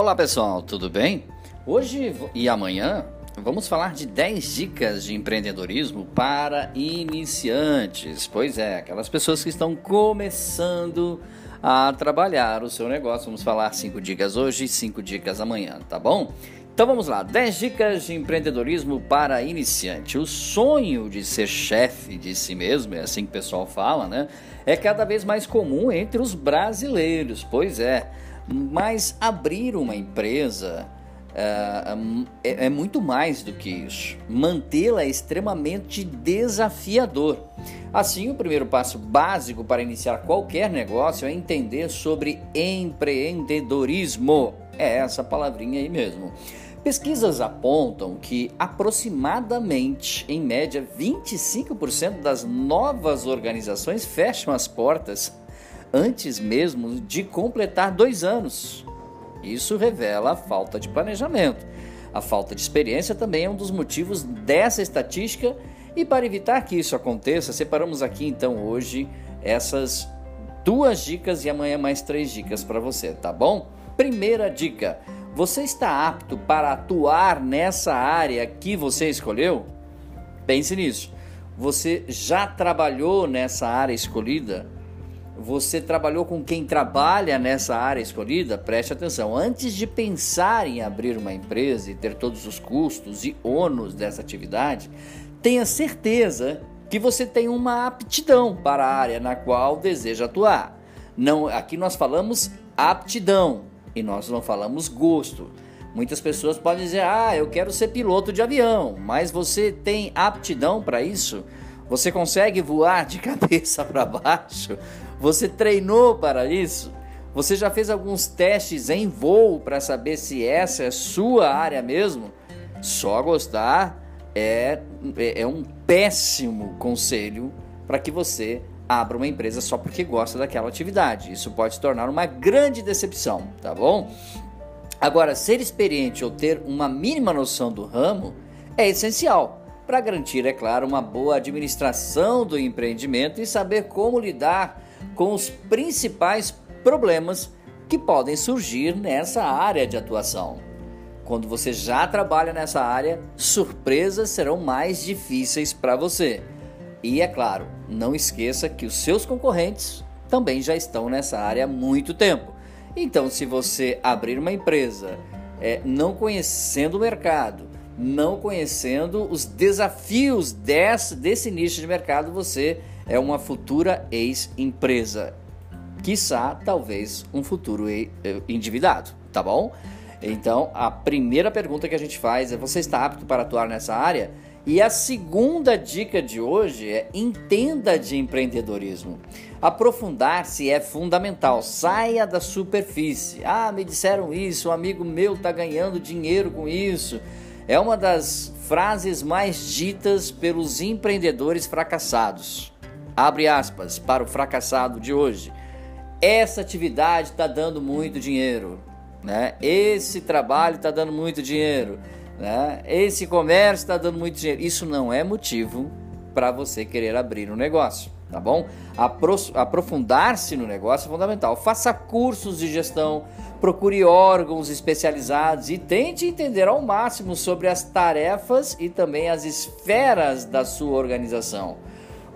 Olá pessoal, tudo bem? Hoje e amanhã vamos falar de 10 dicas de empreendedorismo para iniciantes. Pois é, aquelas pessoas que estão começando a trabalhar o seu negócio. Vamos falar 5 dicas hoje e 5 dicas amanhã, tá bom? Então vamos lá, 10 dicas de empreendedorismo para iniciante. O sonho de ser chefe de si mesmo, é assim que o pessoal fala, né? É cada vez mais comum entre os brasileiros. Pois é, mas abrir uma empresa é, é, é muito mais do que isso. Mantê-la é extremamente desafiador. Assim, o primeiro passo básico para iniciar qualquer negócio é entender sobre empreendedorismo. É essa palavrinha aí mesmo. Pesquisas apontam que aproximadamente, em média, 25% das novas organizações fecham as portas antes mesmo de completar dois anos. Isso revela a falta de planejamento. A falta de experiência também é um dos motivos dessa estatística, e para evitar que isso aconteça, separamos aqui então hoje essas duas dicas e amanhã mais três dicas para você, tá bom? Primeira dica: você está apto para atuar nessa área que você escolheu? Pense nisso. Você já trabalhou nessa área escolhida? Você trabalhou com quem trabalha nessa área escolhida, preste atenção. Antes de pensar em abrir uma empresa e ter todos os custos e ônus dessa atividade, tenha certeza que você tem uma aptidão para a área na qual deseja atuar. Não, aqui nós falamos aptidão e nós não falamos gosto. Muitas pessoas podem dizer: "Ah, eu quero ser piloto de avião", mas você tem aptidão para isso? Você consegue voar de cabeça para baixo? Você treinou para isso? Você já fez alguns testes em voo para saber se essa é sua área mesmo? Só gostar é, é, é um péssimo conselho para que você abra uma empresa só porque gosta daquela atividade. Isso pode se tornar uma grande decepção, tá bom? Agora, ser experiente ou ter uma mínima noção do ramo é essencial para garantir, é claro, uma boa administração do empreendimento e saber como lidar com os principais problemas que podem surgir nessa área de atuação. Quando você já trabalha nessa área, surpresas serão mais difíceis para você. E é claro, não esqueça que os seus concorrentes também já estão nessa área há muito tempo. Então, se você abrir uma empresa é, não conhecendo o mercado, não conhecendo os desafios desse, desse nicho de mercado, você é uma futura ex-empresa. Quiçá, talvez, um futuro endividado, tá bom? Então, a primeira pergunta que a gente faz é: você está apto para atuar nessa área? E a segunda dica de hoje é: entenda de empreendedorismo. Aprofundar-se é fundamental. Saia da superfície. Ah, me disseram isso, um amigo meu está ganhando dinheiro com isso é uma das frases mais ditas pelos empreendedores fracassados. Abre aspas para o fracassado de hoje. Essa atividade está dando muito dinheiro, né? Esse trabalho está dando muito dinheiro, né? Esse comércio está dando muito dinheiro. Isso não é motivo para você querer abrir um negócio tá bom? Aprofundar-se no negócio é fundamental. Faça cursos de gestão, procure órgãos especializados e tente entender ao máximo sobre as tarefas e também as esferas da sua organização.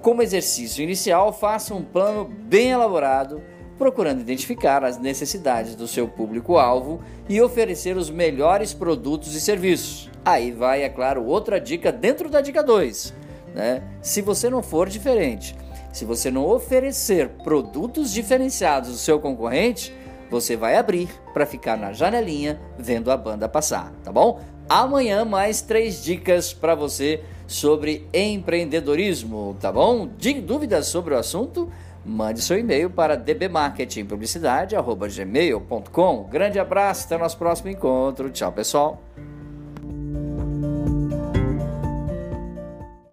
Como exercício inicial, faça um plano bem elaborado, procurando identificar as necessidades do seu público-alvo e oferecer os melhores produtos e serviços. Aí vai, é claro, outra dica dentro da dica 2. Né? Se você não for diferente, se você não oferecer produtos diferenciados do seu concorrente, você vai abrir para ficar na janelinha vendo a banda passar, tá bom? Amanhã mais três dicas para você sobre empreendedorismo, tá bom? De dúvidas sobre o assunto? Mande seu e-mail para dbmarketingpublicidade@gmail.com. Grande abraço, até o nosso próximo encontro. Tchau, pessoal.